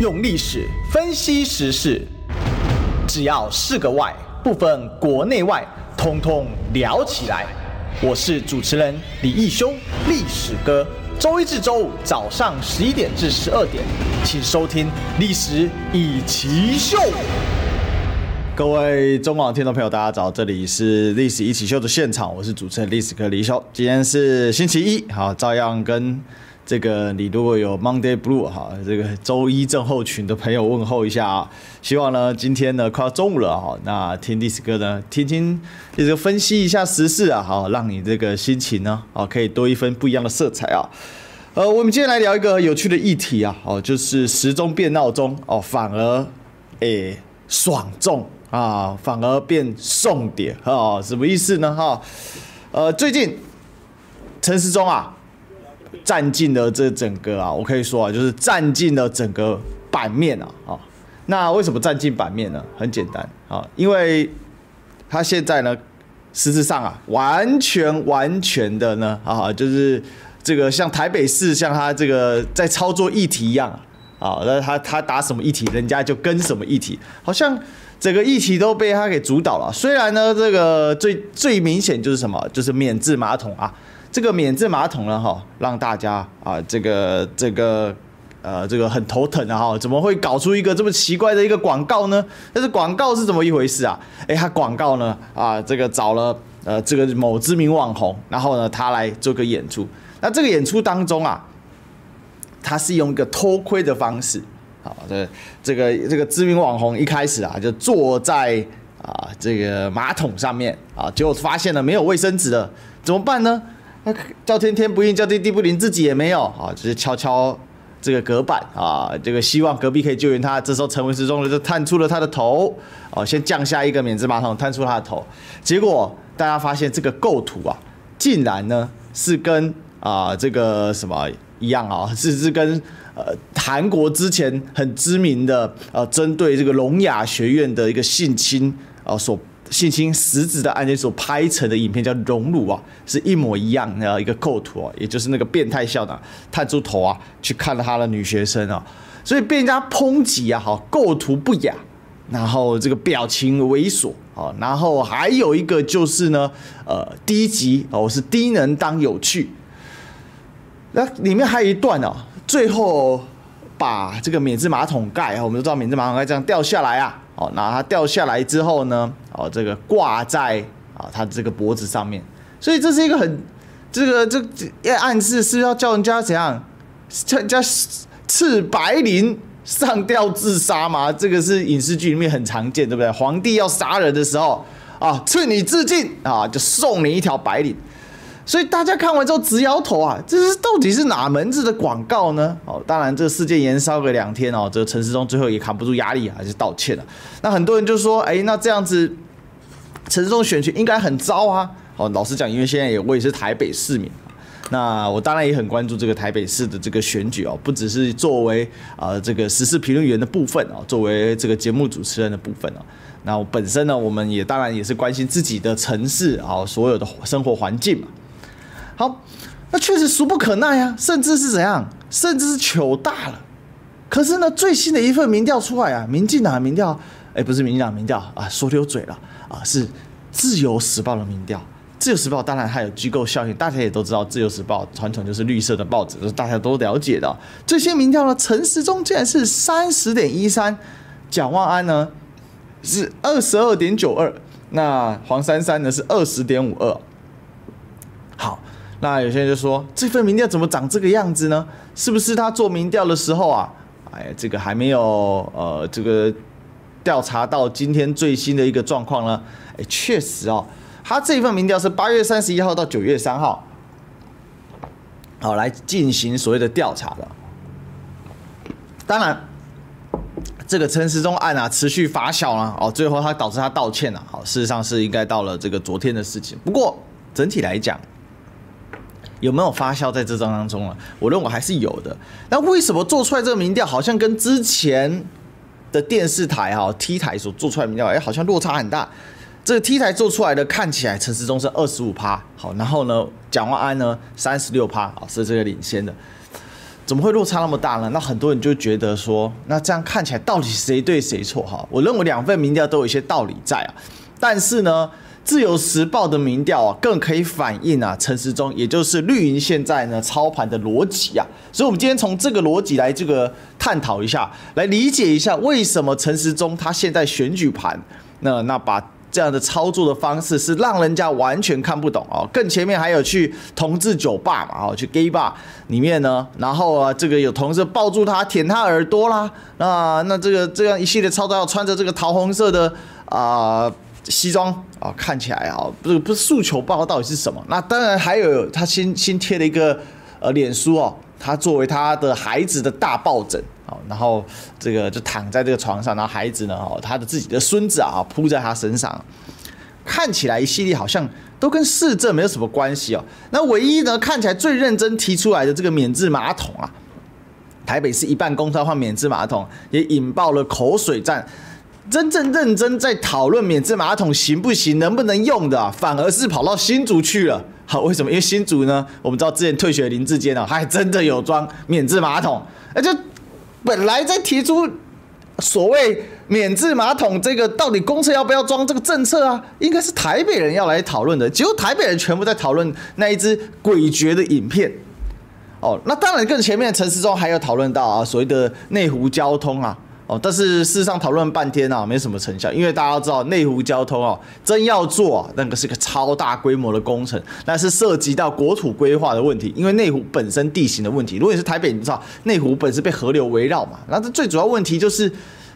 用历史分析时事，只要是个“外”，不分国内外，通通聊起来。我是主持人李义修，历史哥。周一至周五早上十一点至十二点，请收听《历史一起秀》。各位中广听众朋友，大家早，这里是《历史一起秀》的现场，我是主持人历史哥李修。今天是星期一，好，照样跟这个你如果有 Monday Blue 哈，这个周一症候群的朋友问候一下啊。希望呢，今天呢快要中午了哈，那听历史哥呢，听听这个分析一下时事啊，好，让你这个心情呢，啊，可以多一分不一样的色彩啊。呃，我们今天来聊一个有趣的议题啊，哦，就是时钟变闹钟哦，反而诶爽中。啊，反而变送点啊？什么意思呢？哈，呃，最近陈时中啊，占尽了这整个啊，我可以说啊，就是占尽了整个版面啊。啊，那为什么占尽版面呢？很简单啊，因为他现在呢，实质上啊，完全完全的呢，啊，就是这个像台北市，像他这个在操作议题一样啊，那他他打什么议题，人家就跟什么议题，好像。整个议题都被他给主导了。虽然呢，这个最最明显就是什么，就是免治马桶啊。这个免治马桶呢，哈，让大家啊，这个这个呃，这个很头疼啊，哈，怎么会搞出一个这么奇怪的一个广告呢？但是广告是怎么一回事啊？诶，他广告呢，啊，这个找了呃这个某知名网红，然后呢，他来做个演出。那这个演出当中啊，他是用一个偷窥的方式。好，这这个这个知名网红一开始啊，就坐在啊这个马桶上面啊，结果发现了没有卫生纸了，怎么办呢？那叫天天不应，叫地地不灵，自己也没有啊，只是敲敲这个隔板啊，这个希望隔壁可以救援他。这时候陈时中就探出了他的头，哦，先降下一个免治马桶，探出他的头，结果大家发现这个构图啊，竟然呢是跟啊这个什么一样啊，是是跟。呃，韩国之前很知名的呃，针对这个聋哑学院的一个性侵啊，所性侵实质的案件所拍成的影片叫《熔炉》啊，是一模一样的一个构图啊，也就是那个变态校长探出头啊，去看了他的女学生啊，所以被人家抨击啊，哈，构图不雅，然后这个表情猥琐啊，然后还有一个就是呢，呃，低级哦，是低能当有趣，那里面还有一段啊。最后把这个免治马桶盖，我们都知道免治马桶盖这样掉下来啊，哦，那它掉下来之后呢，哦，这个挂在啊他这个脖子上面，所以这是一个很这个这要暗示是要叫人家怎样，叫人家赐白绫上吊自杀吗？这个是影视剧里面很常见，对不对？皇帝要杀人的时候啊，赐你自尽啊，就送你一条白绫。所以大家看完之后直摇头啊，这是到底是哪门子的广告呢？哦，当然这个事件延烧个两天哦，这个陈世忠最后也扛不住压力，还是道歉了。那很多人就说，哎，那这样子陈时中选举应该很糟啊。哦，老实讲，因为现在也我也是台北市民，那我当然也很关注这个台北市的这个选举哦，不只是作为啊这个时事评论员的部分哦，作为这个节目主持人的部分哦，那我本身呢，我们也当然也是关心自己的城市啊，所有的生活环境嘛。好，那确实俗不可耐啊，甚至是怎样，甚至是糗大了。可是呢，最新的一份民调出来啊，民进党的民调，哎，不是民进党民调啊，说溜嘴了啊，是自由时报的民调。自由时报当然还有机构效应，大家也都知道，自由时报传统就是绿色的报纸，就是大家都了解的。这些民调呢，陈时中竟然是三十点一三，蒋万安呢是二十二点九二，那黄珊珊呢是二十点五二。好。那有些人就说，这份民调怎么长这个样子呢？是不是他做民调的时候啊，哎，这个还没有呃，这个调查到今天最新的一个状况呢？哎，确实哦，他这一份民调是八月三十一号到九月三号，好来进行所谓的调查的。当然，这个陈时中案啊持续发酵了哦，最后他导致他道歉了。好，事实上是应该到了这个昨天的事情。不过整体来讲，有没有发酵在这张当中了？我认为还是有的。那为什么做出来这个民调好像跟之前的电视台哈 T 台所做出来的民调，哎，好像落差很大。这个 T 台做出来的看起来陈时中是二十五趴，好，然后呢，蒋万安呢三十六趴，啊，是这个领先的。怎么会落差那么大呢？那很多人就觉得说，那这样看起来到底谁对谁错？哈，我认为两份民调都有一些道理在啊。但是呢，自由时报的民调啊，更可以反映啊陈时中，也就是绿营现在呢操盘的逻辑啊。所以，我们今天从这个逻辑来这个探讨一下，来理解一下为什么陈时中他现在选举盘，那那把。这样的操作的方式是让人家完全看不懂哦。更前面还有去同志酒吧嘛，哦，去 gay bar 里面呢，然后啊，这个有同事抱住他舔他耳朵啦，啊，那这个这样一系列操作要穿着这个桃红色的啊、西装啊，看起来啊，不是不是诉求报告到底是什么？那当然还有他新新贴了一个呃脸书哦，他作为他的孩子的大抱枕啊。然后这个就躺在这个床上，然后孩子呢，哦，他的自己的孙子啊，扑在他身上，看起来一系列好像都跟市政没有什么关系哦。那唯一呢，看起来最认真提出来的这个免治马桶啊，台北市一半公车换免治马桶，也引爆了口水战。真正认真在讨论免治马桶行不行、能不能用的，反而是跑到新竹去了。好，为什么？因为新竹呢，我们知道之前退学林志坚啊，还真的有装免治马桶，而就。本来在提出所谓免治马桶这个到底公厕要不要装这个政策啊，应该是台北人要来讨论的，结果台北人全部在讨论那一支诡谲的影片。哦，那当然更前面陈时中还有讨论到啊，所谓的内湖交通啊。哦，但是事实上讨论半天啊，没什么成效，因为大家都知道内湖交通哦，真要做那个是个超大规模的工程，那是涉及到国土规划的问题，因为内湖本身地形的问题。如果你是台北，你知道内湖本身被河流围绕嘛，那这最主要问题就是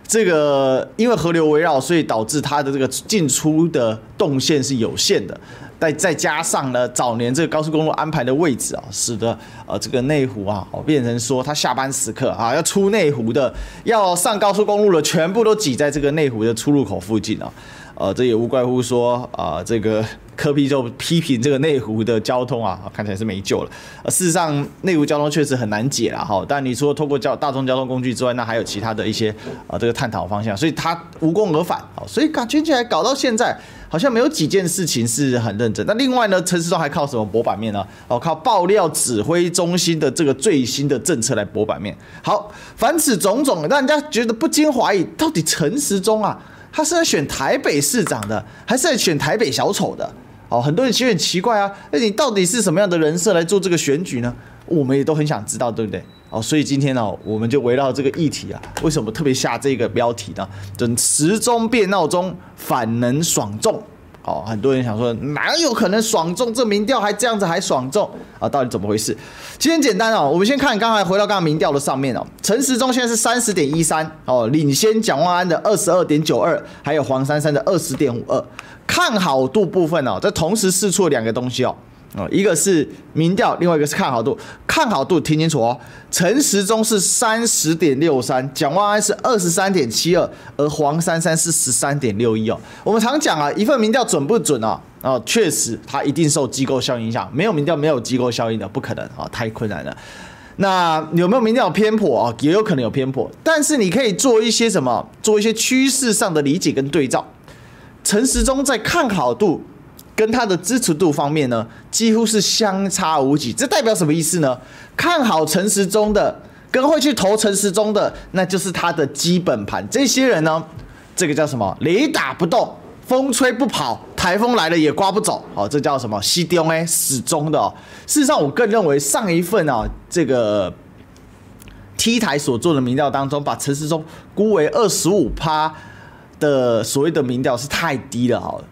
这个，因为河流围绕，所以导致它的这个进出的动线是有限的。再再加上呢，早年这个高速公路安排的位置啊，使得呃这个内湖啊，哦变成说他下班时刻啊要出内湖的，要上高速公路的，全部都挤在这个内湖的出入口附近啊。呃，这也无怪乎说啊，这个柯 P 就批评这个内湖的交通啊，看起来是没救了。呃，事实上，内湖交通确实很难解了哈。但你说通过交大众交通工具之外，那还有其他的一些啊这个探讨方向，所以他无功而返啊。所以感觉起来搞到现在，好像没有几件事情是很认真。那另外呢，陈时中还靠什么博版面呢？哦，靠爆料指挥中心的这个最新的政策来博版面。好，凡此种种，让人家觉得不禁怀疑，到底陈时中啊？他是在选台北市长的，还是在选台北小丑的？哦，很多人其实很奇怪啊，那你到底是什么样的人设来做这个选举呢？我们也都很想知道，对不对？哦，所以今天呢，我们就围绕这个议题啊，为什么特别下这个标题呢？等时钟变闹钟，反能爽众。哦，很多人想说，哪有可能爽中？这民调还这样子还爽中啊？到底怎么回事？其实很简单哦，我们先看刚才回到刚刚民调的上面哦，陈时中现在是三十点一三哦，领先蒋万安的二十二点九二，还有黄珊珊的二十点五二，看好度部分哦，这同时试出两个东西哦。哦，一个是民调，另外一个是看好度。看好度听清楚哦，陈时中是三十点六三，蒋万安是二十三点七二，而黄珊珊是十三点六一哦。我们常讲啊，一份民调准不准啊？哦，确实它一定受机构效应影响，没有民调没有机构效应的不可能啊，太困难了。那有没有民调偏颇啊？也有可能有偏颇，但是你可以做一些什么？做一些趋势上的理解跟对照。陈时中在看好度。跟他的支持度方面呢，几乎是相差无几。这代表什么意思呢？看好陈时中的，跟会去投陈时中的，那就是他的基本盘。这些人呢，这个叫什么？雷打不动，风吹不跑，台风来了也刮不走。好，这叫什么？西丢哎，始终的。事实上，我更认为上一份啊，这个 T 台所做的民调当中，把陈时中估为二十五趴的所谓的民调是太低了。好。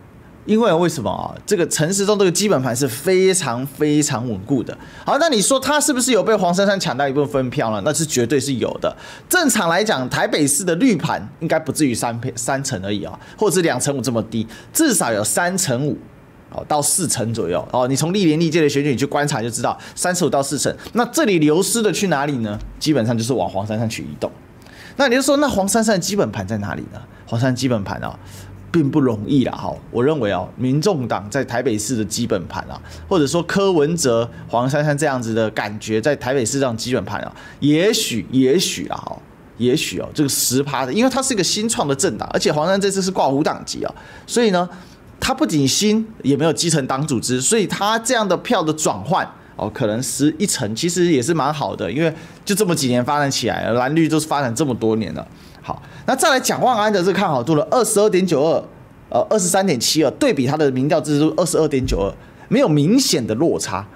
因为为什么啊？这个陈时中这个基本盘是非常非常稳固的。好，那你说他是不是有被黄珊珊抢到一部分票呢？那是绝对是有的。正常来讲，台北市的绿盘应该不至于三三成而已啊，或者是两成五这么低，至少有三成五哦到四成左右哦。你从历年历届的选举你去观察就知道，三十五到四成。那这里流失的去哪里呢？基本上就是往黄珊珊去移动。那你就说，那黄珊珊的基本盘在哪里呢？黄珊基本盘啊。并不容易啦，哈，我认为啊，民众党在台北市的基本盘啊，或者说柯文哲、黄珊珊这样子的感觉，在台北市这样基本盘啊，也许，也许啊，哈，也许哦，这个十趴的，因为它是一个新创的政党，而且黄珊这次是挂五党籍啊，所以呢，它不仅新，也没有基层党组织，所以它这样的票的转换。哦，可能十一成，其实也是蛮好的，因为就这么几年发展起来，蓝绿都是发展这么多年了。好，那再来讲万安的这个看好度了，二十二点九二，呃，二十三点七二，对比他的民调支持度二十二点九二，没有明显的落差，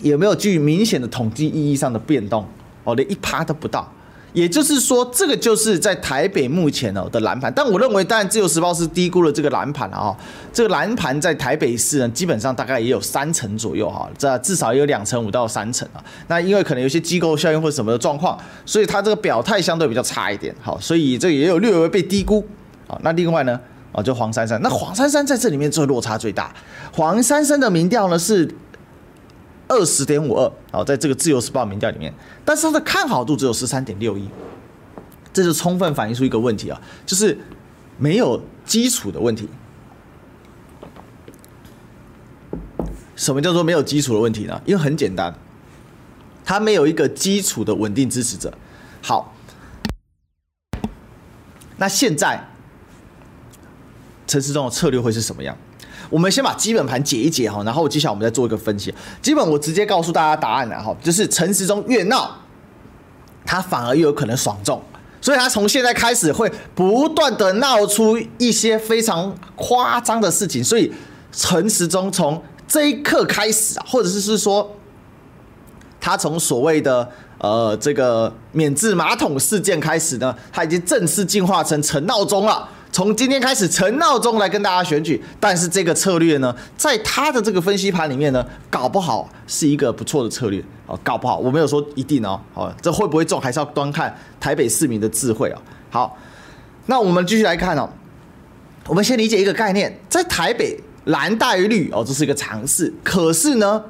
也没有具明显的统计意义上的变动，哦，连一趴都不到。也就是说，这个就是在台北目前哦的蓝盘，但我认为，当然自由时报是低估了这个蓝盘了啊。这个蓝盘在台北市呢，基本上大概也有三成左右哈，这至少也有两成五到三成啊。那因为可能有些机构效应或什么的状况，所以它这个表态相对比较差一点，好，所以这也有略微被低估啊。那另外呢，啊，就黄珊珊，那黄珊珊在这里面最落差最大，黄珊珊的民调呢是。二十点五二，好，在这个自由时报民调里面，但是它的看好度只有十三点六一，这就充分反映出一个问题啊，就是没有基础的问题。什么叫做没有基础的问题呢？因为很简单，它没有一个基础的稳定支持者。好，那现在陈时中的策略会是什么样？我们先把基本盘解一解哈，然后接下来我们再做一个分析。基本我直接告诉大家答案了哈，就是陈时中越闹，他反而越有可能爽中，所以他从现在开始会不断的闹出一些非常夸张的事情。所以陈时中从这一刻开始啊，或者是是说，他从所谓的呃这个免治马桶事件开始呢，他已经正式进化成陈闹钟了。从今天开始，陈闹钟来跟大家选举，但是这个策略呢，在他的这个分析盘里面呢，搞不好是一个不错的策略哦，搞不好我没有说一定哦，好，这会不会中还是要端看台北市民的智慧哦。好，那我们继续来看哦，我们先理解一个概念，在台北蓝大于绿哦，这是一个常识，可是呢，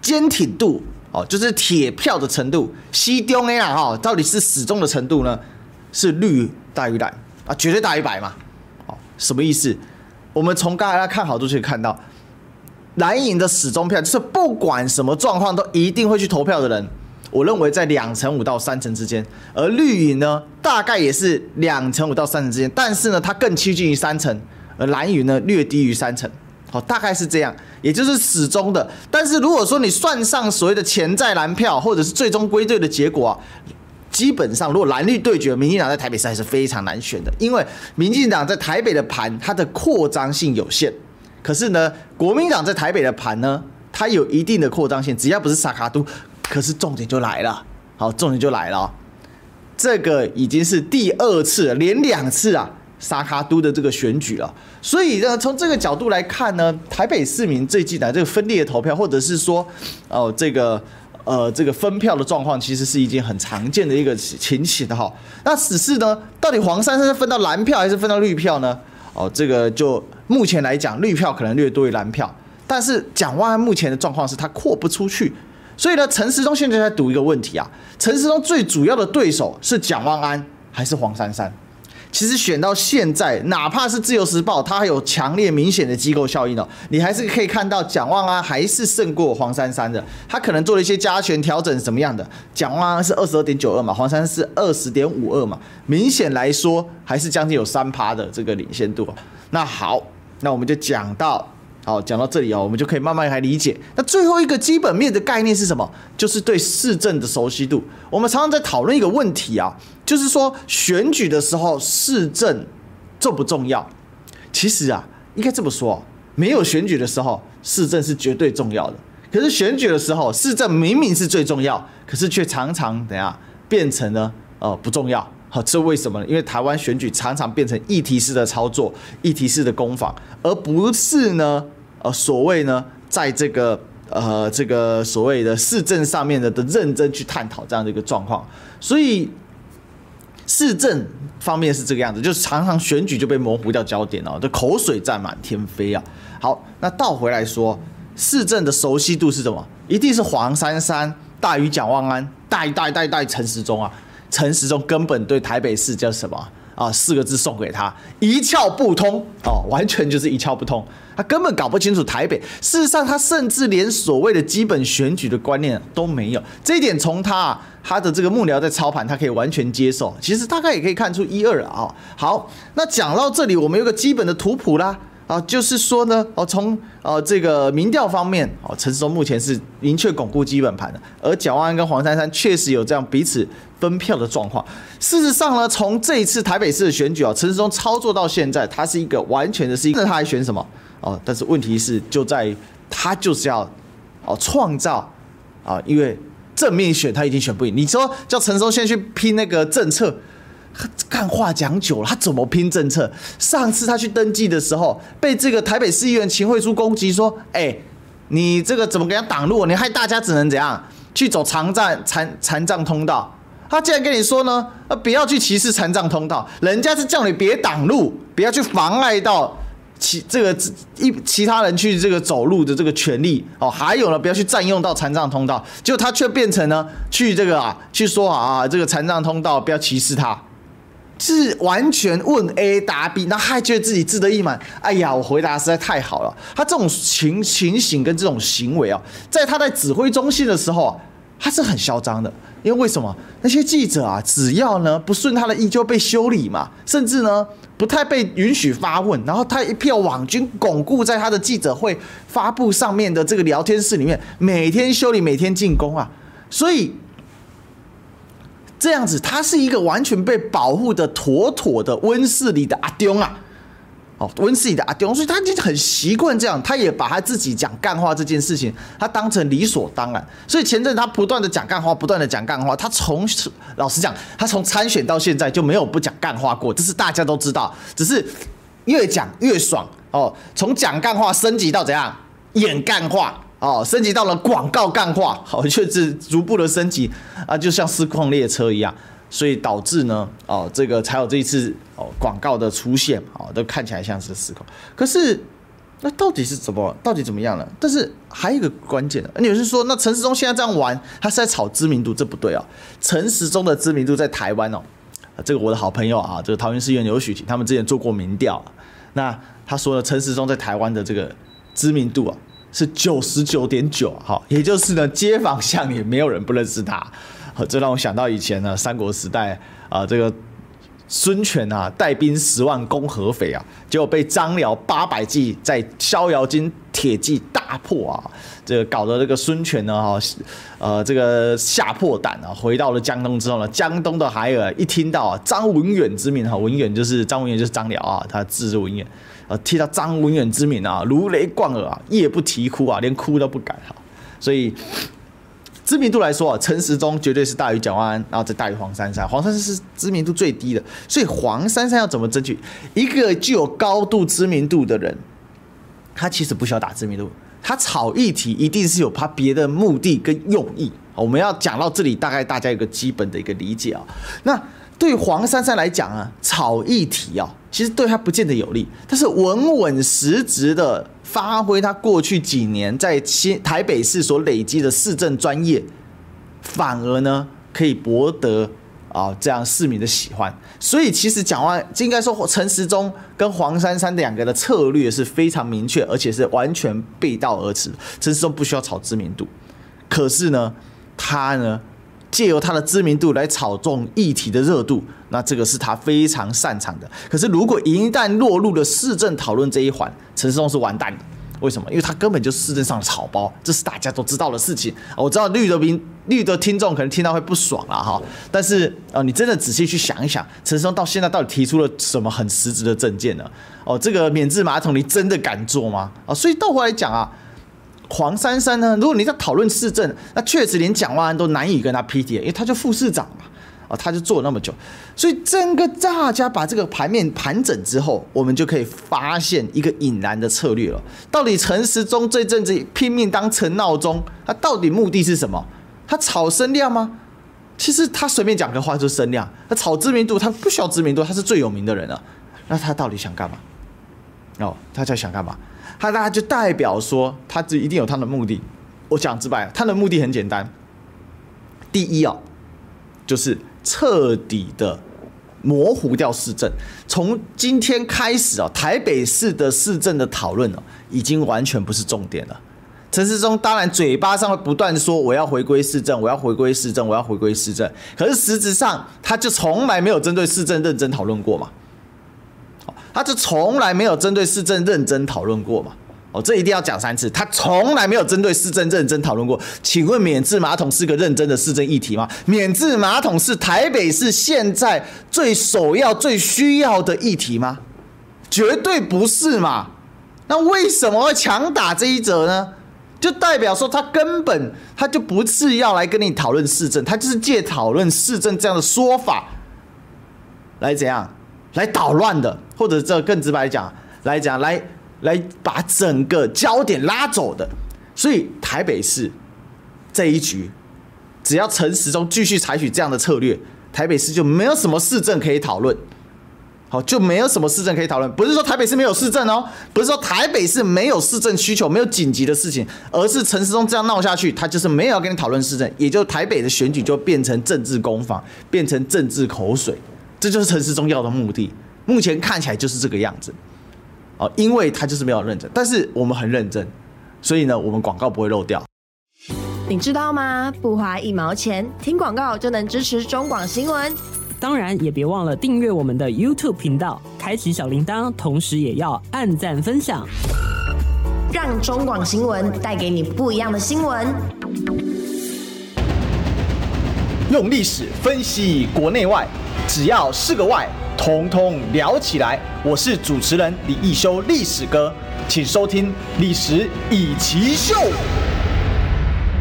坚挺度哦，就是铁票的程度，西中 A 啊哈，到底是始终的程度呢，是绿大于蓝。啊，绝对大于百嘛，哦，什么意思？我们从刚才看好都可以看到，蓝营的始终票就是不管什么状况都一定会去投票的人，我认为在两成五到三成之间，而绿营呢，大概也是两成五到三成之间，但是呢，它更趋近于三成，而蓝营呢略低于三成，好，大概是这样，也就是始终的。但是如果说你算上所谓的潜在蓝票，或者是最终归队的结果啊。基本上，如果蓝绿对决，民进党在台北市还是非常难选的，因为民进党在台北的盘，它的扩张性有限。可是呢，国民党在台北的盘呢，它有一定的扩张性，只要不是沙卡都。可是重点就来了，好，重点就来了，这个已经是第二次，连两次啊，沙卡都的这个选举了。所以呢，从这个角度来看呢，台北市民最近的这个分裂的投票，或者是说，哦，这个。呃，这个分票的状况其实是一件很常见的一个情形的哈。那只是呢，到底黄珊珊是分到蓝票还是分到绿票呢？哦，这个就目前来讲，绿票可能略多于蓝票。但是蒋万安目前的状况是他扩不出去，所以呢，陈时中现在在赌一个问题啊。陈时中最主要的对手是蒋万安还是黄珊珊？其实选到现在，哪怕是自由时报，它还有强烈明显的机构效应哦，你还是可以看到蒋万安还是胜过黄珊珊的。他可能做了一些加权调整，什么样的？蒋万安是二十二点九二嘛，黄珊珊是二十点五二嘛，明显来说还是将近有三趴的这个领先度。那好，那我们就讲到。好，讲到这里啊，我们就可以慢慢来理解。那最后一个基本面的概念是什么？就是对市政的熟悉度。我们常常在讨论一个问题啊，就是说选举的时候市政重不重要？其实啊，应该这么说，没有选举的时候市政是绝对重要的。可是选举的时候市政明明是最重要，可是却常常等下变成了呃不重要。好，这为什么呢？因为台湾选举常常变成议题式的操作，议题式的攻防，而不是呢。呃，所谓呢，在这个呃这个所谓的市政上面的的认真去探讨这样的一个状况，所以市政方面是这个样子，就是常常选举就被模糊掉焦点哦，这口水战满天飞啊。好，那倒回来说，市政的熟悉度是什么？一定是黄珊珊大于蒋万安，大于大于大于大于陈时中啊。陈时中根本对台北市叫什么啊？四个字送给他，一窍不通哦，完全就是一窍不通。他根本搞不清楚台北，事实上，他甚至连所谓的基本选举的观念都没有。这一点从他他的这个幕僚在操盘，他可以完全接受。其实大概也可以看出一二啊。好，那讲到这里，我们有个基本的图谱啦。啊，就是说呢，哦，从呃这个民调方面，哦，陈时中目前是明确巩固基本盘的，而蒋万安跟黄珊珊确实有这样彼此分票的状况。事实上呢，从这一次台北市的选举啊，陈时中操作到现在，他是一个完全的是一，那他还选什么？哦，但是问题是就在于他就是要哦创造啊，因为正面选他已经选不赢，你说叫陈时中先去拼那个政策。干话讲久了，他怎么拼政策？上次他去登记的时候，被这个台北市议员秦惠珠攻击说：“哎，你这个怎么给他挡路？你害大家只能怎样去走残障残残障通道？”他竟然跟你说呢：“呃，不要去歧视残障通道，人家是叫你别挡路，不要去妨碍到其这个一其他人去这个走路的这个权利哦。还有呢，不要去占用到残障通道。结果他却变成呢，去这个啊，去说啊，这个残障通道不要歧视他。”是完全问 A 答 B，那还觉得自己志得意满。哎呀，我回答实在太好了。他这种情情形跟这种行为啊，在他在指挥中心的时候啊，他是很嚣张的。因为为什么？那些记者啊，只要呢不顺他的意就被修理嘛，甚至呢不太被允许发问。然后他一票网军巩固在他的记者会发布上面的这个聊天室里面，每天修理，每天进攻啊，所以。这样子，他是一个完全被保护的妥妥的温室里的阿中啊，哦，温室里的阿中，所以他就很习惯这样，他也把他自己讲干话这件事情，他当成理所当然。所以前阵他不断的讲干话，不断的讲干话，他从老实讲，他从参选到现在就没有不讲干话过，这是大家都知道，只是越讲越爽哦，从讲干话升级到怎样演干话。哦，升级到了广告干化，好，就是逐步的升级啊，就像失控列车一样，所以导致呢，哦，这个才有这一次哦广告的出现，哦，都看起来像是失控。可是那到底是怎么，到底怎么样呢？但是还有一个关键的，你是说，那陈时中现在这样玩，他是在炒知名度，这不对哦。陈时中的知名度在台湾哦，这个我的好朋友啊，这个桃园市议员刘许，他们之前做过民调，那他说呢，陈时中在台湾的这个知名度啊。是九十九点九，哈，也就是呢，街坊巷也没有人不认识他，好，这让我想到以前呢，三国时代啊，这个孙权啊，带兵十万攻合肥啊，结果被张辽八百骑在逍遥津铁骑大破啊，这个搞得这个孙权呢，哈，呃，这个吓破胆啊，回到了江东之后呢，江东的孩儿一听到啊张文远之名，哈，文远就是张文远就是张辽啊，他字是文远。呃，提到张文远之名啊，如雷贯耳啊，夜不啼哭啊，连哭都不敢哈。所以知名度来说啊，陈时中绝对是大于蒋万安，然后再大于黄珊珊。黄珊珊是知名度最低的，所以黄珊珊要怎么争取一个具有高度知名度的人？他其实不需要打知名度，他炒议题一定是有他别的目的跟用意。我们要讲到这里，大概大家有个基本的一个理解啊。那。对黄珊珊来讲啊，炒议题啊，其实对他不见得有利。但是稳稳实质的发挥他过去几年在新台北市所累积的市政专业，反而呢可以博得啊这样市民的喜欢。所以其实讲完，应该说陈时中跟黄珊珊两个的策略是非常明确，而且是完全背道而驰。陈时中不需要炒知名度，可是呢，他呢。借由他的知名度来炒作议题的热度，那这个是他非常擅长的。可是如果一旦落入了市政讨论这一环，陈时中是完蛋的。为什么？因为他根本就是市政上的草包，这是大家都知道的事情。我知道绿的民绿的听众可能听到会不爽了哈，但是呃，你真的仔细去想一想，陈时中到现在到底提出了什么很实质的政见呢？哦，这个免治马桶你真的敢做吗？啊，所以倒回来讲啊。黄珊珊呢？如果你在讨论市政，那确实连蒋万安都难以跟他匹敌，因为他就副市长嘛，啊，他就做了那么久，所以整个大家把这个盘面盘整之后，我们就可以发现一个引然的策略了。到底陈时中这阵子拼命当陈闹钟，他到底目的是什么？他炒声量吗？其实他随便讲个话就是声量。他炒知名度，他不需要知名度，他是最有名的人啊。那他到底想干嘛？哦，他在想干嘛？他大概就代表说，他这一定有他的目的。我讲直白，他的目的很简单。第一啊，就是彻底的模糊掉市政。从今天开始啊，台北市的市政的讨论啊，已经完全不是重点了。陈时中当然嘴巴上会不断说我要回归市政，我要回归市政，我要回归市政。可是实质上，他就从来没有针对市政认真讨论过嘛。他就从来没有针对市政认真讨论过嘛。哦，这一定要讲三次，他从来没有针对市政认真讨论过。请问免治马桶是个认真的市政议题吗？免治马桶是台北市现在最首要、最需要的议题吗？绝对不是嘛。那为什么会强打这一折呢？就代表说他根本他就不是要来跟你讨论市政，他就是借讨论市政这样的说法来怎样来捣乱的，或者这更直白讲来讲来。来把整个焦点拉走的，所以台北市这一局，只要陈时中继续采取这样的策略，台北市就没有什么市政可以讨论，好，就没有什么市政可以讨论。不是说台北市没有市政哦，不是说台北市没有市政需求，没有紧急的事情，而是陈时中这样闹下去，他就是没有要跟你讨论市政，也就台北的选举就变成政治攻防，变成政治口水，这就是陈时中要的目的。目前看起来就是这个样子。哦，因为他就是没有认真，但是我们很认真，所以呢，我们广告不会漏掉。你知道吗？不花一毛钱，听广告就能支持中广新闻。当然，也别忘了订阅我们的 YouTube 频道，开启小铃铛，同时也要按赞分享，让中广新闻带给你不一样的新闻。用历史分析国内外，只要是个“外”。通通聊起来！我是主持人李易修，历史哥，请收听《历史易起秀》。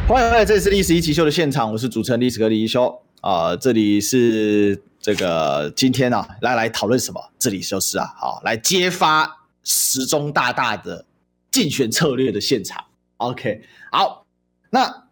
欢迎来，这里是《历史易起秀》的现场，我是主持人历史哥李易修啊、呃。这里是这个今天啊，来来讨论什么？这里就是啊，好来揭发时钟大大的竞选策略的现场。OK，好，那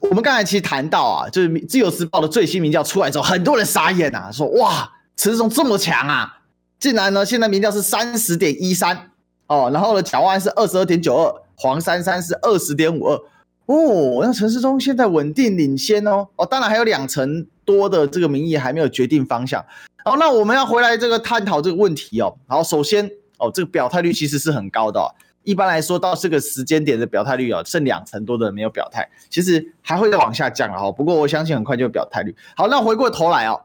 我们刚才其实谈到啊，就是《自由时报》的最新民调出来之后，很多人傻眼啊，说哇。陈时中这么强啊！竟然呢，现在民调是三十点一三哦，然后呢，蒋万是二十二点九二，黄珊珊是二十点五二哦。那陈时中现在稳定领先哦哦，当然还有两成多的这个民意还没有决定方向。好，那我们要回来这个探讨这个问题哦。好，首先哦，这个表态率其实是很高的。一般来说，到这个时间点的表态率哦，剩两成多的人没有表态，其实还会再往下降了哈。不过我相信很快就有表态率。好，那回过头来哦。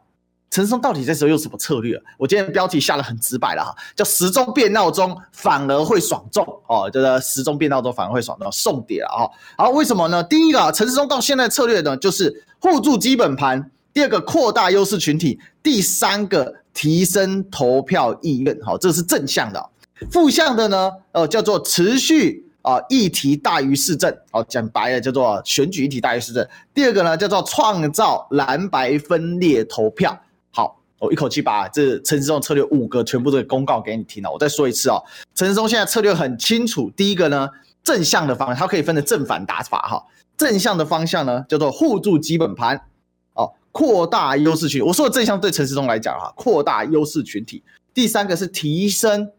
陈松到底这时候用什么策略？我今天标题下得很直白了哈，叫时钟变闹钟反而会爽中哦，这个时钟变闹钟反而会爽中送点了啊。好，为什么呢？第一个，陈时中到现在策略呢，就是护住基本盘；第二个，扩大优势群体；第三个，提升投票意愿。好，这是正向的。负向的呢，呃，叫做持续啊议题大于市政。好，讲白了叫做选举议题大于市政。第二个呢，叫做创造蓝白分裂投票。好我一口气把这陈时中策略五个全部都公告给你听了。我再说一次哦，陈时中现在策略很清楚。第一个呢，正向的方向，它可以分成正反打法哈。正向的方向呢，叫做护住基本盘，哦，扩大优势群。我说的正向对陈时中来讲哈，扩大优势群体。第三个是提升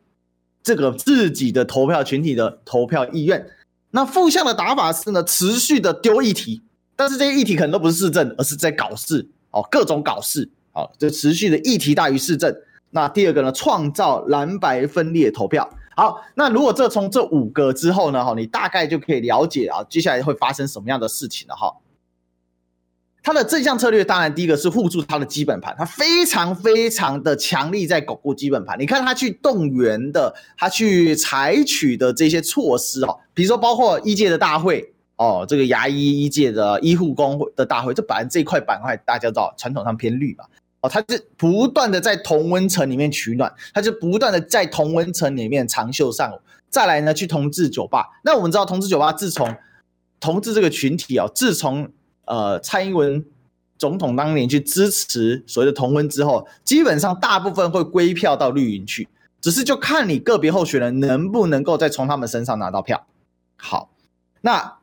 这个自己的投票群体的投票意愿。那负向的打法是呢，持续的丢议题，但是这些议题可能都不是市政，而是在搞事哦，各种搞事。好，这持续的议题大于市政。那第二个呢，创造蓝白分裂投票。好，那如果这从这五个之后呢，哈，你大概就可以了解啊，接下来会发生什么样的事情了哈。他的正向策略，当然第一个是护住他的基本盘，他非常非常的强力在巩固基本盘。你看他去动员的，他去采取的这些措施哦，比如说包括医界的大会。哦，这个牙医医界的医护工会的大会，这本来这块板块大家知道，传统上偏绿嘛。哦，他是不断的在同温层里面取暖，他就不断的在同温层里面长袖善舞。再来呢，去同志酒吧。那我们知道，同志酒吧自从同志这个群体啊，自从呃蔡英文总统当年去支持所谓的同婚之后，基本上大部分会归票到绿营去，只是就看你个别候选人能不能够再从他们身上拿到票。好，那。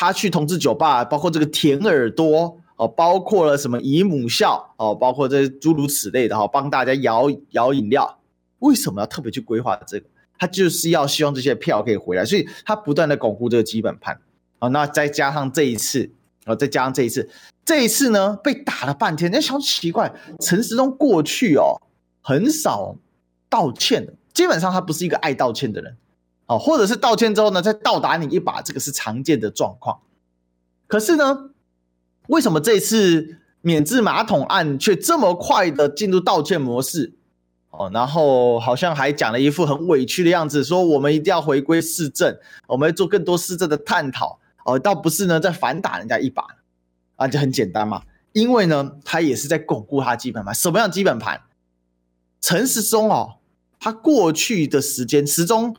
他去同志酒吧，包括这个甜耳朵哦，包括了什么姨母笑哦，包括这诸如此类的哈，帮大家摇摇饮料。为什么要特别去规划这个？他就是要希望这些票可以回来，所以他不断的巩固这个基本盘啊。那再加上这一次然后，再加上这一次，这一次呢被打了半天，人家想奇怪，陈时中过去哦很少道歉的，基本上他不是一个爱道歉的人。哦，或者是道歉之后呢，再倒打你一把，这个是常见的状况。可是呢，为什么这次免治马桶案却这么快的进入道歉模式？哦，然后好像还讲了一副很委屈的样子，说我们一定要回归市政，我们要做更多市政的探讨。哦，倒不是呢在反打人家一把，啊，就很简单嘛，因为呢，他也是在巩固他基本盘。什么样基本盘？陈时中哦，他过去的时间，时中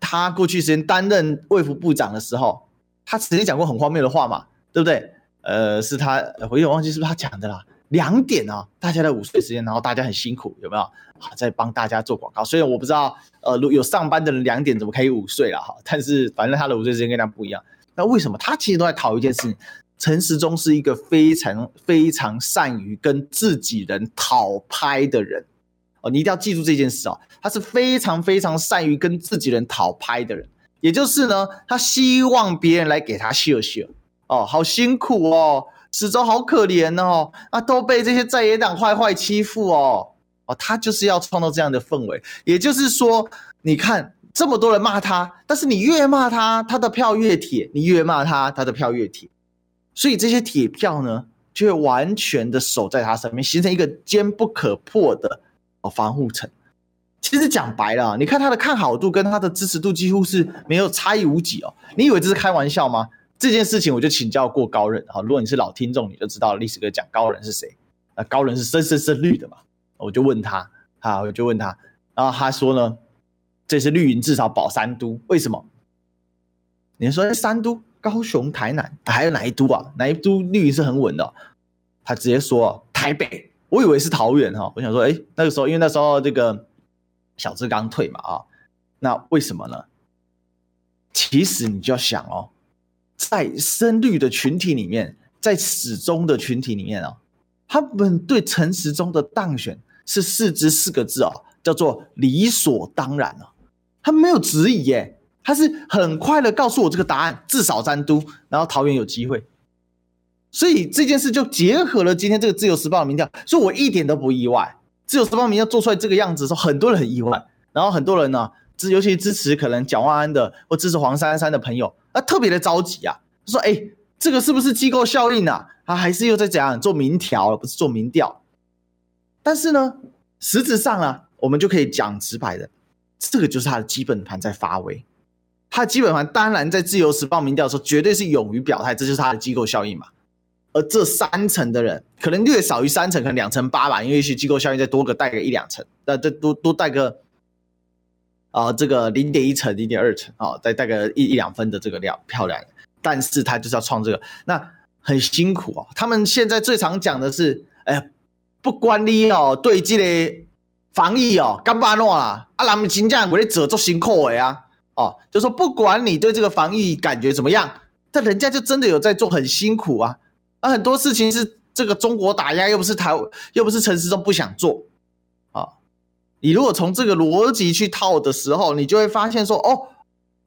他过去时间担任卫福部长的时候，他曾经讲过很荒谬的话嘛，对不对？呃，是他，我有点忘记是不是他讲的啦。两点啊，大家的午睡时间，然后大家很辛苦，有没有？好，在帮大家做广告。虽然我不知道，呃，如有上班的人两点怎么可以午睡了哈，但是反正他的午睡时间跟他不一样。那为什么他其实都在讨一件事情？陈时中是一个非常非常善于跟自己人讨拍的人哦，你一定要记住这件事哦，他是非常非常善于跟自己人讨拍的人，也就是呢，他希望别人来给他秀秀哦，好辛苦哦，时中好可怜哦，啊，都被这些在野党坏坏欺负哦，哦，他就是要创造这样的氛围，也就是说，你看。这么多人骂他，但是你越骂他，他的票越铁；你越骂他，他的票越铁。所以这些铁票呢，就会完全的守在他身边，形成一个坚不可破的哦防护层。其实讲白了，你看他的看好度跟他的支持度几乎是没有差异无几哦。你以为这是开玩笑吗？这件事情我就请教过高人啊。如果你是老听众，你就知道历史哥讲高人是谁。那高人是深深深绿的嘛？我就问他啊，我就问他，然后他说呢？这是绿营至少保三都，为什么？你说三都，高雄、台南，还有哪一都啊？哪一都绿营是很稳的？他直接说台北，我以为是桃园哈。我想说，哎，那个时候因为那时候这个小志刚退嘛啊，那为什么呢？其实你就要想哦，在深绿的群体里面，在死忠的群体里面哦，他们对陈时中的当选是四字四个字哦，叫做理所当然啊。他没有质疑耶，他是很快的告诉我这个答案，至少三都，然后桃园有机会，所以这件事就结合了今天这个自由时报的民调，所以我一点都不意外。自由时报民调做出来这个样子的时候，很多人很意外，然后很多人呢，支尤其支持可能蒋万安的或支持黄珊珊的朋友，啊，特别的着急啊，说哎，这个是不是机构效应啊？他还是又在怎样做民调，不是做民调？但是呢，实质上啊，我们就可以讲直白的。这个就是他的基本盘在发威，他的基本盘当然在自由时报民调的时候绝对是勇于表态，这就是他的机构效应嘛。而这三成的人可能略少于三成，可能两成八吧，因为一些机构效应再多个带个一两成，那再多多带个啊、呃、这个零点一成、零点二成啊、哦，再带个一一两分的这个量漂亮。但是他就是要创这个，那很辛苦哦。他们现在最常讲的是，哎，不管你哦，对这个。防疫哦，干巴诺啊，啊，咱们真正为了做做辛苦的啊，哦，就说不管你对这个防疫感觉怎么样，但人家就真的有在做，很辛苦啊，啊，很多事情是这个中国打压，又不是台，又不是陈时中不想做，啊、你如果从这个逻辑去套的时候，你就会发现说，哦，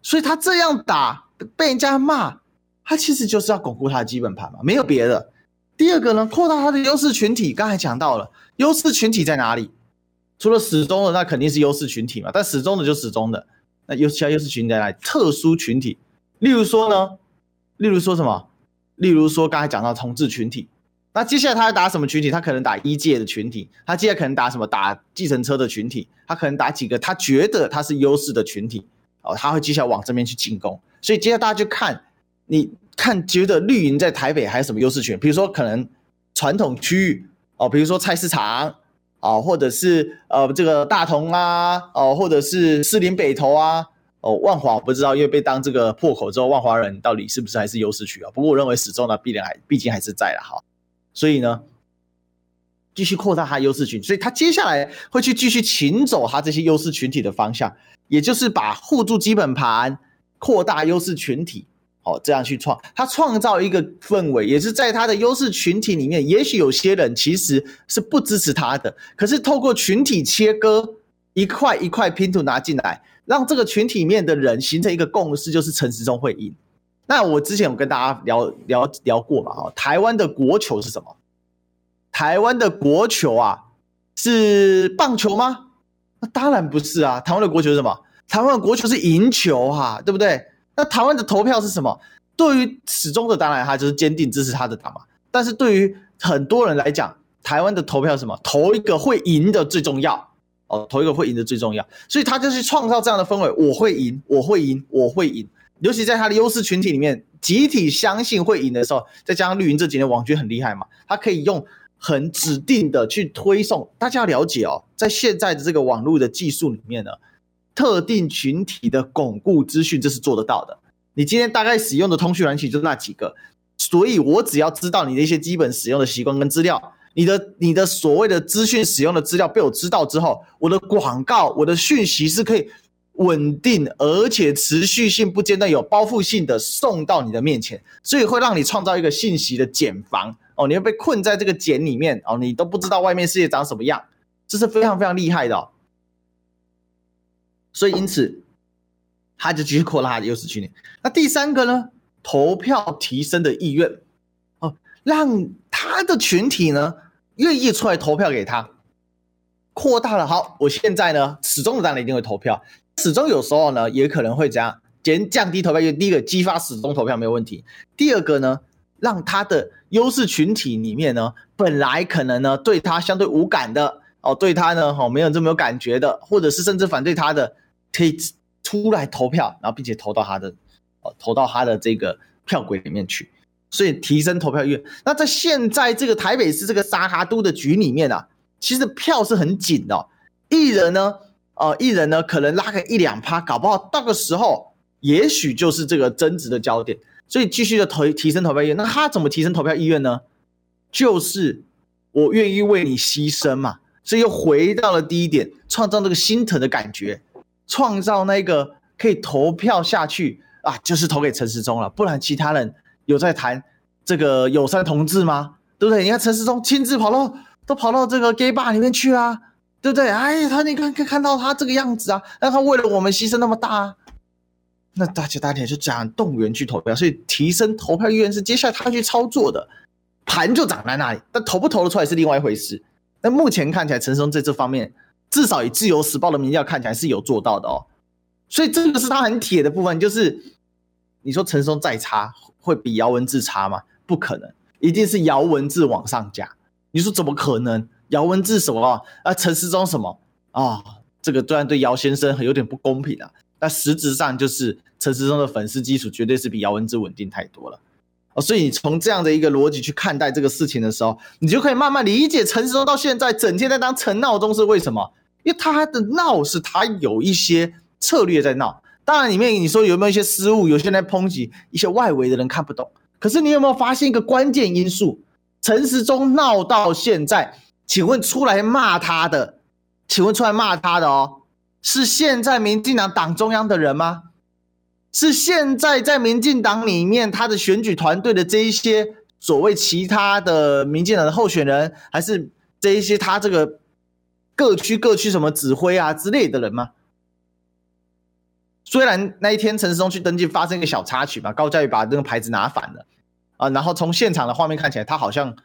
所以他这样打被人家骂，他其实就是要巩固他的基本盘嘛，没有别的。第二个呢，扩大他的优势群体，刚才讲到了，优势群体在哪里？除了死忠的，那肯定是优势群体嘛。但死忠的就死忠的，那优其他优势群体在哪里？特殊群体，例如说呢，例如说什么？例如说刚才讲到同志群体，那接下来他要打什么群体？他可能打一届的群体，他接下来可能打什么？打计程车的群体，他可能打几个他觉得他是优势的群体哦，他会接下来往这边去进攻。所以接下来大家就看，你看觉得绿营在台北还有什么优势群？比如说可能传统区域哦，比如说菜市场。啊，或者是呃这个大同啊，哦，或者是士林北投啊，哦，万华我不知道，因为被当这个破口之后，万华人到底是不是还是优势区啊？不过我认为始终呢，必然还毕竟还是在了哈，所以呢，继续扩大他优势群，所以他接下来会去继续请走他这些优势群体的方向，也就是把护住基本盘，扩大优势群体。好，这样去创，他创造一个氛围，也是在他的优势群体里面，也许有些人其实是不支持他的，可是透过群体切割，一块一块拼图拿进来，让这个群体里面的人形成一个共识，就是陈时中会赢。那我之前有跟大家聊聊聊过嘛，哈，台湾的国球是什么？台湾的国球啊，是棒球吗？那当然不是啊，台湾的国球是什么？台湾的国球是赢球哈、对不对？那台湾的投票是什么？对于始终的，当然他就是坚定支持他的党嘛。但是对于很多人来讲，台湾的投票是什么？投一个会赢的最重要哦，投一个会赢的最重要。所以他就是创造这样的氛围，我会赢，我会赢，我会赢。尤其在他的优势群体里面，集体相信会赢的时候，再加上绿营这几年网军很厉害嘛，他可以用很指定的去推送。大家要了解哦，在现在的这个网络的技术里面呢，特定群体的巩固资讯，这是做得到的。你今天大概使用的通讯软体就那几个，所以我只要知道你的一些基本使用的习惯跟资料。你的你的所谓的资讯使用的资料被我知道之后，我的广告、我的讯息是可以稳定而且持续性不间断、有包覆性的送到你的面前，所以会让你创造一个信息的茧房哦，你会被困在这个茧里面哦，你都不知道外面世界长什么样，这是非常非常厉害的。所以因此，他就继续扩大他的优势群体。那第三个呢，投票提升的意愿哦，让。他的群体呢，愿意出来投票给他，扩大了。好，我现在呢，始终当然一定会投票，始终有时候呢，也可能会这样减降低投票率。第一个激发始终投票没有问题，第二个呢，让他的优势群体里面呢，本来可能呢对他相对无感的哦，对他呢哦没有这么有感觉的，或者是甚至反对他的，可以出来投票，然后并且投到他的哦，投到他的这个票轨里面去。所以提升投票意愿。那在现在这个台北市这个沙卡都的局里面啊，其实票是很紧的。一人呢，呃，一人呢可能拉个一两趴，搞不好到个时候，也许就是这个争执的焦点。所以继续的投提升投票意愿。那他怎么提升投票意愿呢？就是我愿意为你牺牲嘛。所以又回到了第一点，创造那个心疼的感觉，创造那个可以投票下去啊，就是投给陈时中了，不然其他人。有在谈这个友善同志吗？对不对？你看陈时中亲自跑到都跑到这个 gay bar 里面去啊，对不对？哎，他你看看看到他这个样子啊，那他为了我们牺牲那么大啊，那大家大家就这样动员去投票，所以提升投票意愿是接下来他去操作的，盘就长在那里，但投不投得出来是另外一回事。那目前看起来陈时中在这方面，至少以自由时报的民调看起来是有做到的哦，所以这个是他很铁的部分，就是你说陈松再差。会比姚文智差吗？不可能，一定是姚文智往上加。你说怎么可能？姚文智什么啊？陈时中什么啊？这个虽然对姚先生很有点不公平啊，但实质上就是陈时中的粉丝基础绝对是比姚文智稳定太多了。哦，所以你从这样的一个逻辑去看待这个事情的时候，你就可以慢慢理解陈时中到现在整天在当陈闹钟是为什么？因为他的闹是他有一些策略在闹。当然，里面你说有没有一些失误？有些人在抨击一些外围的人看不懂。可是你有没有发现一个关键因素？陈时中闹到现在，请问出来骂他的，请问出来骂他的哦，是现在民进党党中央的人吗？是现在在民进党里面他的选举团队的这一些所谓其他的民进党的候选人，还是这一些他这个各区各区什么指挥啊之类的人吗？虽然那一天陈世忠去登记发生一个小插曲嘛，高嘉宇把那个牌子拿反了啊，然后从现场的画面看起来，他好像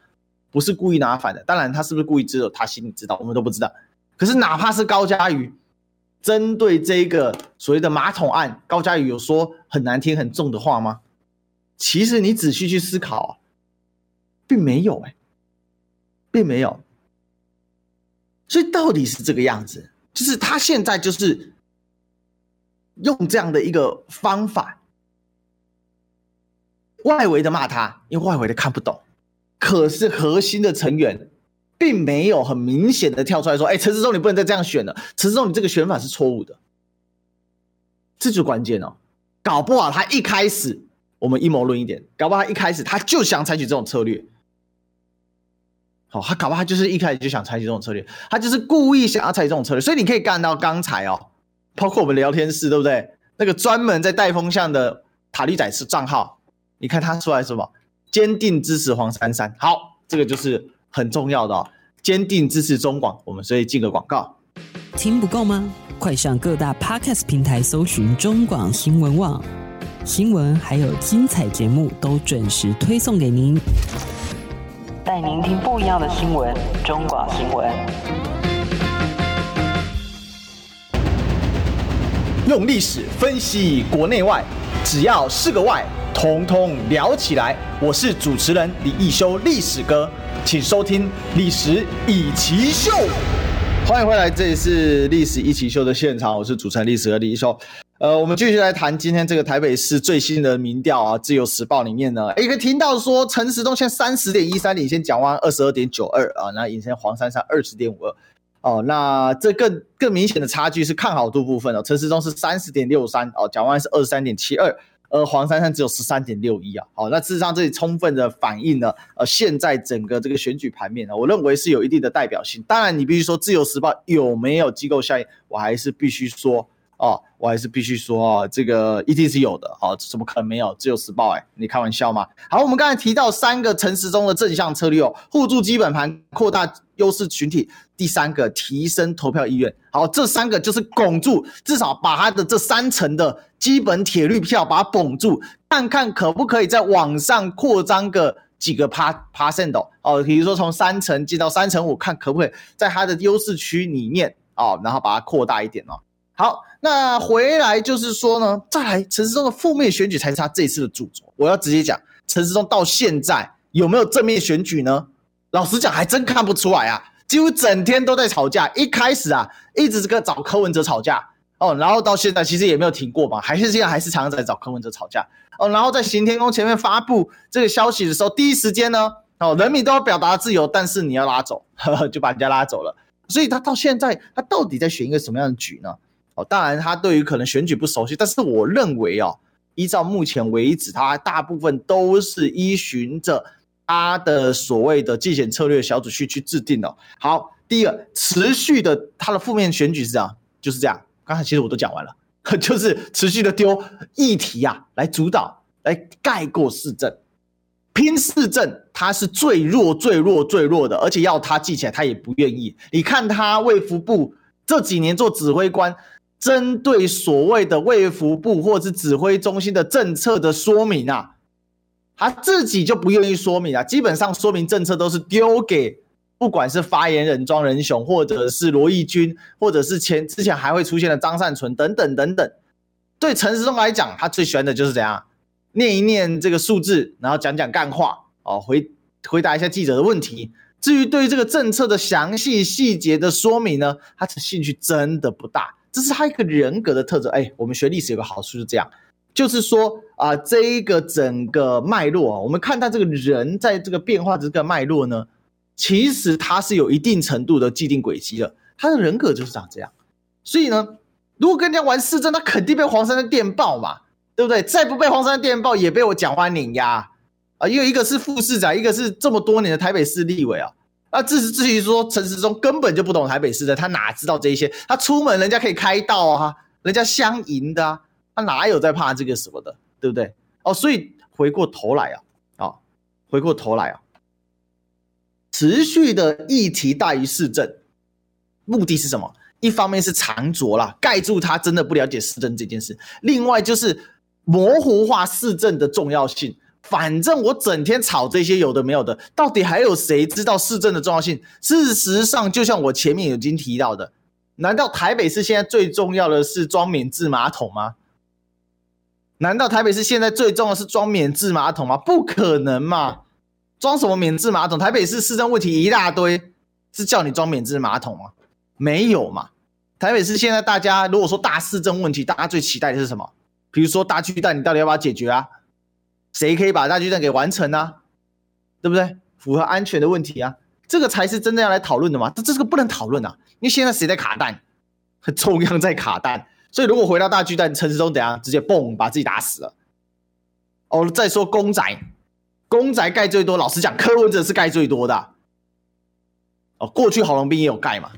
不是故意拿反的。当然，他是不是故意，只有他心里知道，我们都不知道。可是，哪怕是高嘉宇针对这个所谓的马桶案，高嘉宇有说很难听、很重的话吗？其实你仔细去思考，并没有哎、并没有。所以到底是这个样子，就是他现在就是。用这样的一个方法，外围的骂他，因为外围的看不懂，可是核心的成员并没有很明显的跳出来说：“哎，陈时中，你不能再这样选了，陈时中，你这个选法是错误的。”这就关键哦，搞不好他一开始，我们阴谋论一点，搞不好他一开始他就想采取这种策略。好，他搞不好他就是一开始就想采取这种策略，他就是故意想要采取这种策略，所以你可以看到刚才哦。包括我们聊天室，对不对？那个专门在带风向的塔绿仔是账号，你看他出来什么？坚定支持黄珊珊。好，这个就是很重要的哦，坚定支持中广。我们所以进个广告，听不够吗？快上各大 Podcast 平台搜寻中广新闻网，新闻还有精彩节目都准时推送给您，带您听不一样的新闻，中广新闻。用历史分析国内外，只要是个“外”，统统聊起来。我是主持人李易修，历史哥，请收听《历史易起 SHOW》。欢迎回来，这里是历史一起 SHOW 的现场，我是主持人历史和李易修。呃，我们继续来谈今天这个台北市最新的民调啊，《自由时报》里面呢，一个听到说陈时中现在三十点一三领先蒋万二十二点九二啊，那领先黄珊珊二十点五二。哦，那这更更明显的差距是看好度部分哦，陈时中是三十点六三哦，蒋万是二十三点七二。而黄珊珊只有十三点六一啊，好，那事实上这里充分的反映了呃现在整个这个选举盘面呢，我认为是有一定的代表性。当然，你必须说《自由时报》有没有机构效应，我还是必须说哦，我还是必须说哦，这个一定是有的，好，怎么可能没有《只有时报》哎，你开玩笑吗？好，我们刚才提到三个城市中的正向策略哦，护住基本盘，扩大优势群体。第三个，提升投票意愿。好，这三个就是拱住，至少把他的这三层的基本铁绿票把它拱住，看看可不可以再往上扩张个几个趴趴 e n 哦。比如说从三层进到三层五，看可不可以在他的优势区里面哦，然后把它扩大一点哦。好，那回来就是说呢，再来陈世忠的负面选举才是他这一次的主轴。我要直接讲，陈世忠到现在有没有正面选举呢？老实讲，还真看不出来啊。几乎整天都在吵架，一开始啊，一直是跟找柯文哲吵架哦，然后到现在其实也没有停过嘛，还是现在还是常常在找柯文哲吵架哦，然后在行天宫前面发布这个消息的时候，第一时间呢，哦，人民都要表达自由，但是你要拉走，呵呵，就把人家拉走了，所以他到现在他到底在选一个什么样的局呢？哦，当然他对于可能选举不熟悉，但是我认为哦，依照目前为止，他大部分都是依循着。他的所谓的竞选策略小组去去制定的。好，第一个持续的他的负面选举是这样，就是这样。刚才其实我都讲完了，就是持续的丢议题啊，来主导，来盖过市政，拼市政，他是最弱、最弱、最弱的，而且要他记起来，他也不愿意。你看他卫福部这几年做指挥官，针对所谓的卫福部或是指挥中心的政策的说明啊。他自己就不愿意说明啊，基本上说明政策都是丢给，不管是发言人庄人雄，或者是罗义军，或者是前之前还会出现的张善存等等等等。对陈时中来讲，他最喜欢的就是怎样念一念这个数字，然后讲讲干话哦，回回答一下记者的问题。至于对于这个政策的详细细节的说明呢，他的兴趣真的不大，这是他一个人格的特质。哎，我们学历史有个好处是这样。就是说啊，这一个整个脉络啊，我们看到这个人在这个变化的这个脉络呢，其实他是有一定程度的既定轨迹的，他的人格就是长这样。所以呢，如果跟人家玩市政，他肯定被黄山的电报嘛，对不对？再不被黄山的电报，也被我蒋万碾压啊，因为一个是副市长，一个是这么多年的台北市立委啊。啊，至至于说陈时中根本就不懂台北市的，他哪知道这些？他出门人家可以开道啊，人家相迎的啊。他哪有在怕这个什么的，对不对？哦，所以回过头来啊，啊，回过头来啊，持续的议题大于市政，目的是什么？一方面是藏拙啦，盖住他真的不了解市政这件事；另外就是模糊化市政的重要性。反正我整天吵这些有的没有的，到底还有谁知道市政的重要性？事实上，就像我前面已经提到的，难道台北市现在最重要的是装免治马桶吗？难道台北市现在最重要是装免治马桶吗？不可能嘛！装什么免治马桶？台北市市政问题一大堆，是叫你装免治马桶吗？没有嘛！台北市现在大家如果说大市政问题，大家最期待的是什么？比如说大巨蛋，你到底要不要解决啊？谁可以把大巨蛋给完成啊？对不对？符合安全的问题啊，这个才是真正要来讨论的嘛！这这个不能讨论啊！因为现在谁在卡蛋？中央在卡蛋。所以，如果回到大巨蛋，陈时中怎样？直接嘣把自己打死了。哦，再说公仔，公仔盖最多，老实讲，柯文哲是盖最多的。哦，过去郝龙斌也有盖嘛。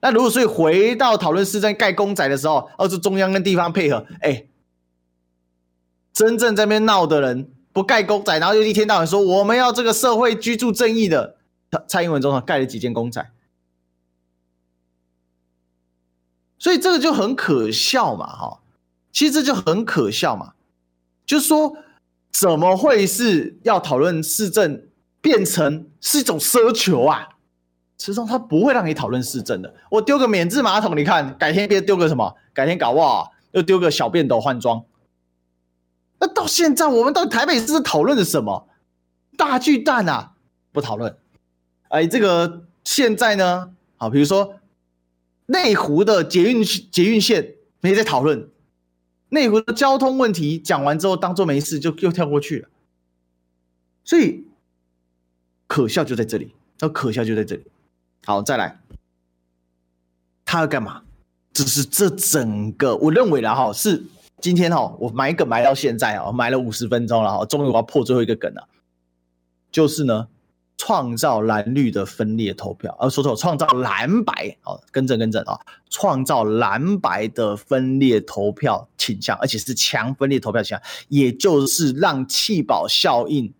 那如果所以回到讨论市政盖公仔的时候，哦，是中央跟地方配合，哎，真正在那边闹的人不盖公仔，然后就一天到晚说我们要这个社会居住正义的，蔡英文总统盖了几间公仔。所以这个就很可笑嘛，哈，其实就很可笑嘛，就是说，怎么会是要讨论市政变成是一种奢求啊？实际上他不会让你讨论市政的。我丢个免治马桶，你看，改天别丢个什么，改天搞不好又丢个小便斗换装。那到现在，我们到台北市是讨论的什么？大巨蛋啊，不讨论。哎，这个现在呢，好，比如说。内湖的捷运捷运线没在讨论，内湖的交通问题讲完之后当做没事就又跳过去了，所以可笑就在这里，那可笑就在这里。好，再来，他要干嘛？只是这整个我认为啦哈，是今天哈，我埋梗埋到现在啊，埋了五十分钟了哈，终于我要破最后一个梗了，就是呢。创造蓝绿的分裂投票，呃，说错，创造蓝白，哦，更正更正啊，创造蓝白的分裂投票倾向，而且是强分裂投票倾向，也就是让弃保效应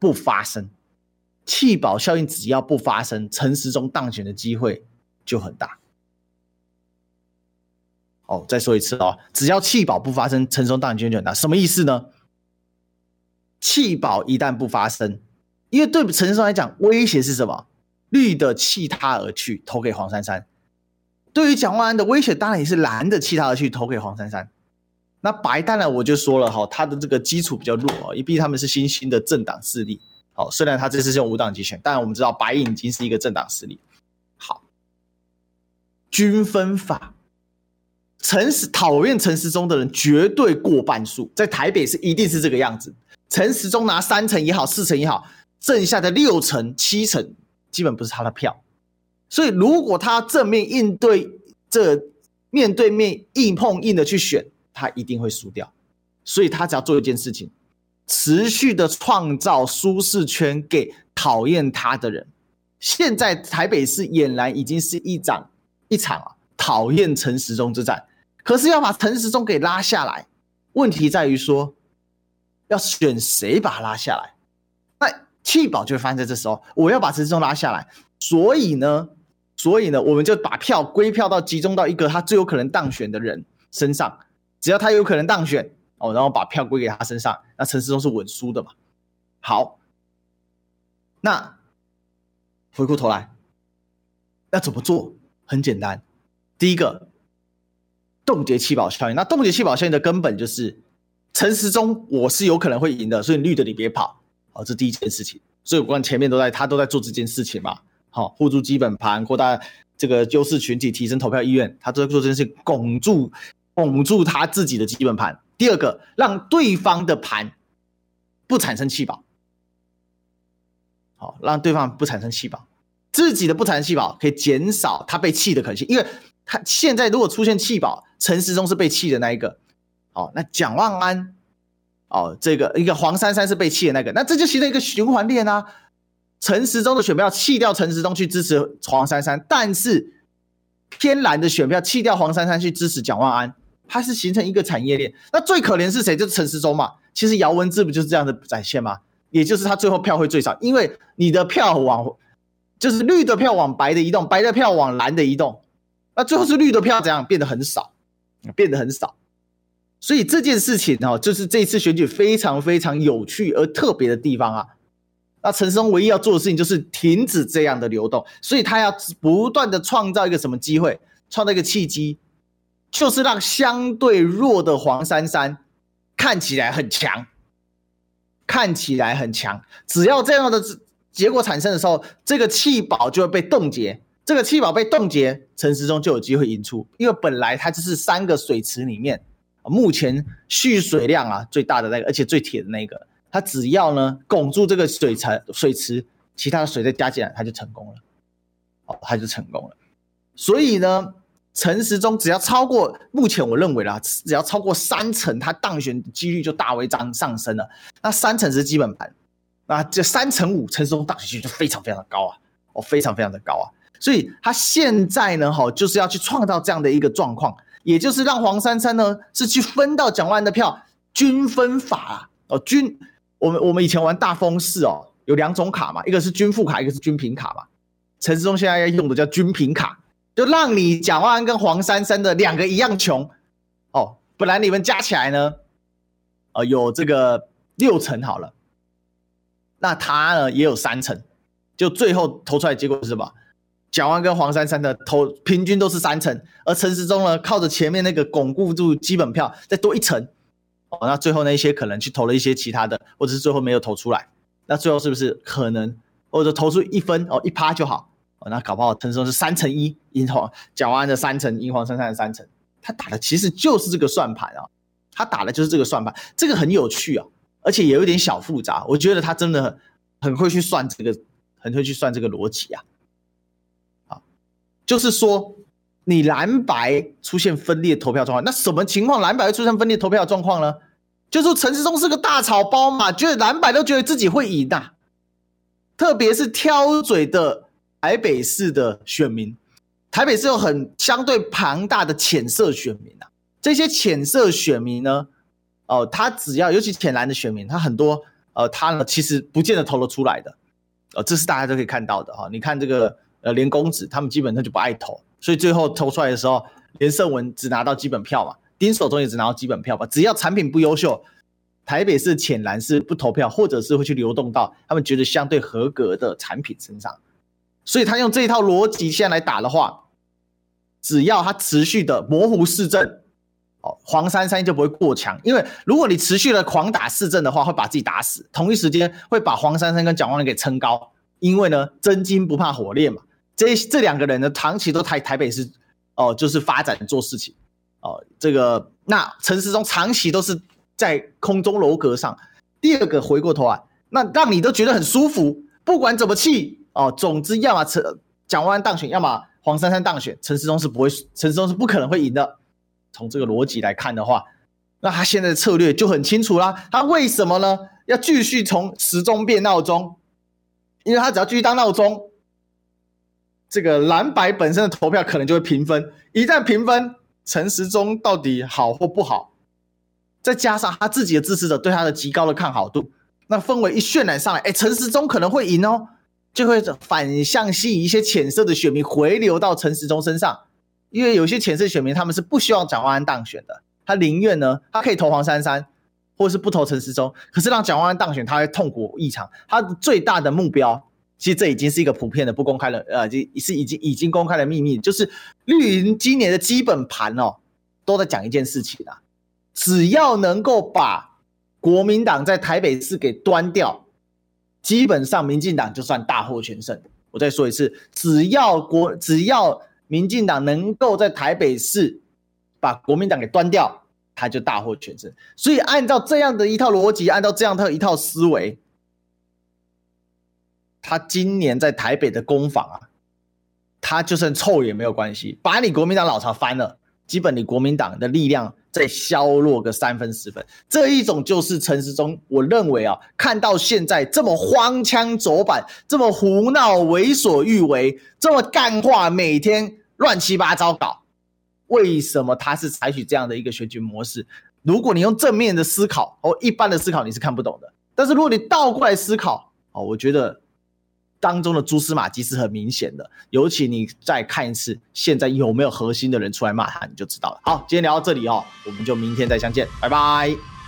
不发生。弃保效应只要不发生，陈时中当选的机会就很大。哦，再说一次哦，只要弃保不发生，陈松当选机会就很大。什么意思呢？弃保一旦不发生。因为对陈松来讲，威胁是什么？绿的弃他而去，投给黄珊珊。对于蒋万安的威胁，当然也是蓝的弃他而去，投给黄珊珊。那白当然我就说了哈，他的这个基础比较弱啊，因为毕竟他们是新兴的政党势力。好，虽然他这次是用无党籍选，但我们知道白营已经是一个政党势力。好，均分法，陈时讨厌陈时中的人绝对过半数，在台北是一定是这个样子。陈时中拿三成也好，四成也好。剩下的六成七成基本不是他的票，所以如果他正面应对这面对面硬碰硬的去选，他一定会输掉。所以他只要做一件事情，持续的创造舒适圈给讨厌他的人。现在台北市俨然已经是一场一场啊讨厌陈时中之战，可是要把陈时中给拉下来，问题在于说要选谁把他拉下来。那弃保就会发生在这时候，我要把陈时中拉下来，所以呢，所以呢，我们就把票归票到集中到一个他最有可能当选的人身上，只要他有可能当选哦，然后把票归给他身上，那陈时中是稳输的嘛。好，那回过头来要怎么做？很简单，第一个冻结弃保效应。那冻结弃保效应的根本就是陈时中我是有可能会赢的，所以绿的你别跑。好，这第一件事情，所以我看前面都在他都在做这件事情嘛。好，护住基本盘，扩大这个优势群体，提升投票意愿，他都在做这件事情，巩住巩住他自己的基本盘。第二个，让对方的盘不产生弃保，好，让对方不产生弃保，自己的不产生弃保，可以减少他被气的可能性。因为他现在如果出现弃保，陈时中是被弃的那一个，好，那蒋万安。哦，这个一个黄珊珊是被弃的那个，那这就形成一个循环链啊。陈时中的选票弃掉陈时中去支持黄珊珊，但是偏蓝的选票弃掉黄珊珊去支持蒋万安，它是形成一个产业链。那最可怜是谁？就是陈时中嘛。其实姚文智不就是这样的展现吗？也就是他最后票会最少，因为你的票往就是绿的票往白的移动，白的票往蓝的移动，那最后是绿的票怎样变得很少，变得很少。所以这件事情哦，就是这次选举非常非常有趣而特别的地方啊。那陈时中唯一要做的事情就是停止这样的流动，所以他要不断的创造一个什么机会，创造一个契机，就是让相对弱的黄珊珊看起来很强，看起来很强。只要这样的结果产生的时候，这个气保就会被冻结，这个弃保被冻结，陈时中就有机会赢出，因为本来他就是三个水池里面。目前蓄水量啊最大的那个，而且最铁的那个，它只要呢拱住这个水池，水池其他的水再加进来，它就成功了。哦，它就成功了。所以呢，陈时中只要超过目前我认为啦，只要超过三成，他当选几率就大为涨上升了。那三成是基本盘，那这三成五，陈时中当选几率就非常非常的高啊，哦，非常非常的高啊。所以他现在呢，哈，就是要去创造这样的一个状况。也就是让黄珊珊呢是去分到蒋万安的票，均分法啊哦均，我们我们以前玩大风势哦，有两种卡嘛，一个是均富卡，一个是均平卡嘛。陈时中现在要用的叫均平卡，就让你蒋万安跟黄珊珊的两个一样穷哦，本来你们加起来呢，呃有这个六成好了，那他呢也有三成，就最后投出来结果是什么？蒋万安跟黄珊珊的投平均都是三成，而陈时中呢，靠着前面那个巩固住基本票，再多一成，哦，那最后那一些可能去投了一些其他的，或者是最后没有投出来，那最后是不是可能或者投出一分哦一趴就好，哦，那搞不好陈时中是三成一，赢黄蒋万安的三成，赢黄珊珊的三成。他打的其实就是这个算盘啊，他打的就是这个算盘，这个很有趣啊，而且也有点小复杂。我觉得他真的很很会去算这个，很会去算这个逻辑。啊，就是说你蓝白出现分裂投票状况，那什么情况蓝白会出现分裂投票状况呢？就是陈时中是个大草包嘛，觉得蓝白都觉得自己会赢啊，特别是挑嘴的台北市的选民。台北是有很相对庞大的浅色选民啊，这些浅色选民呢，哦、他只要尤其浅蓝的选民，他很多呃，他呢其实不见得投得出来的，呃，这是大家都可以看到的哈。你看这个呃连公子他们基本上就不爱投，所以最后投出来的时候，连胜文只拿到基本票嘛，丁守中也只拿到基本票嘛。只要产品不优秀，台北市浅蓝是不投票，或者是会去流动到他们觉得相对合格的产品身上。所以他用这一套逻辑线来打的话，只要他持续的模糊市政，哦，黄珊珊就不会过强。因为如果你持续的狂打市政的话，会把自己打死。同一时间会把黄珊珊跟蒋万安给撑高。因为呢，真金不怕火炼嘛。这这两个人呢，长期都台台北市哦，就是发展做事情哦。这个那陈时中长期都是在空中楼阁上。第二个回过头来，那让你都觉得很舒服，不管怎么气。哦，总之，要么陈蒋万安当选，要么黄珊珊当选，陈时中是不会，陈时中是不可能会赢的。从这个逻辑来看的话，那他现在的策略就很清楚啦。他为什么呢？要继续从时钟变闹钟？因为他只要继续当闹钟，这个蓝白本身的投票可能就会平分。一旦平分，陈时中到底好或不好，再加上他自己的支持者对他的极高的看好度，那氛围一渲染上来，哎，陈时中可能会赢哦。就会反向吸引一些浅色的选民回流到陈时中身上，因为有些浅色选民他们是不希望蒋万安当选的，他宁愿呢，他可以投黄珊珊，或是不投陈时中，可是让蒋万安当选，他会痛苦异常。他最大的目标，其实这已经是一个普遍的不公开的，呃，是已经已经公开的秘密，就是绿营今年的基本盘哦，都在讲一件事情啊，只要能够把国民党在台北市给端掉。基本上，民进党就算大获全胜。我再说一次，只要国只要民进党能够在台北市把国民党给端掉，他就大获全胜。所以，按照这样的一套逻辑，按照这样的一套思维，他今年在台北的攻防啊，他就算臭也没有关系，把你国民党老巢翻了，基本你国民党的力量。再削弱个三分十分，这一种就是陈时中。我认为啊，看到现在这么荒腔走板，这么胡闹、为所欲为，这么干话，每天乱七八糟搞，为什么他是采取这样的一个选举模式？如果你用正面的思考哦一般的思考，你是看不懂的。但是如果你倒过来思考，哦，我觉得。当中的蛛丝马迹是很明显的，尤其你再看一次，现在有没有核心的人出来骂他，你就知道了。好，今天聊到这里哦，我们就明天再相见，拜拜。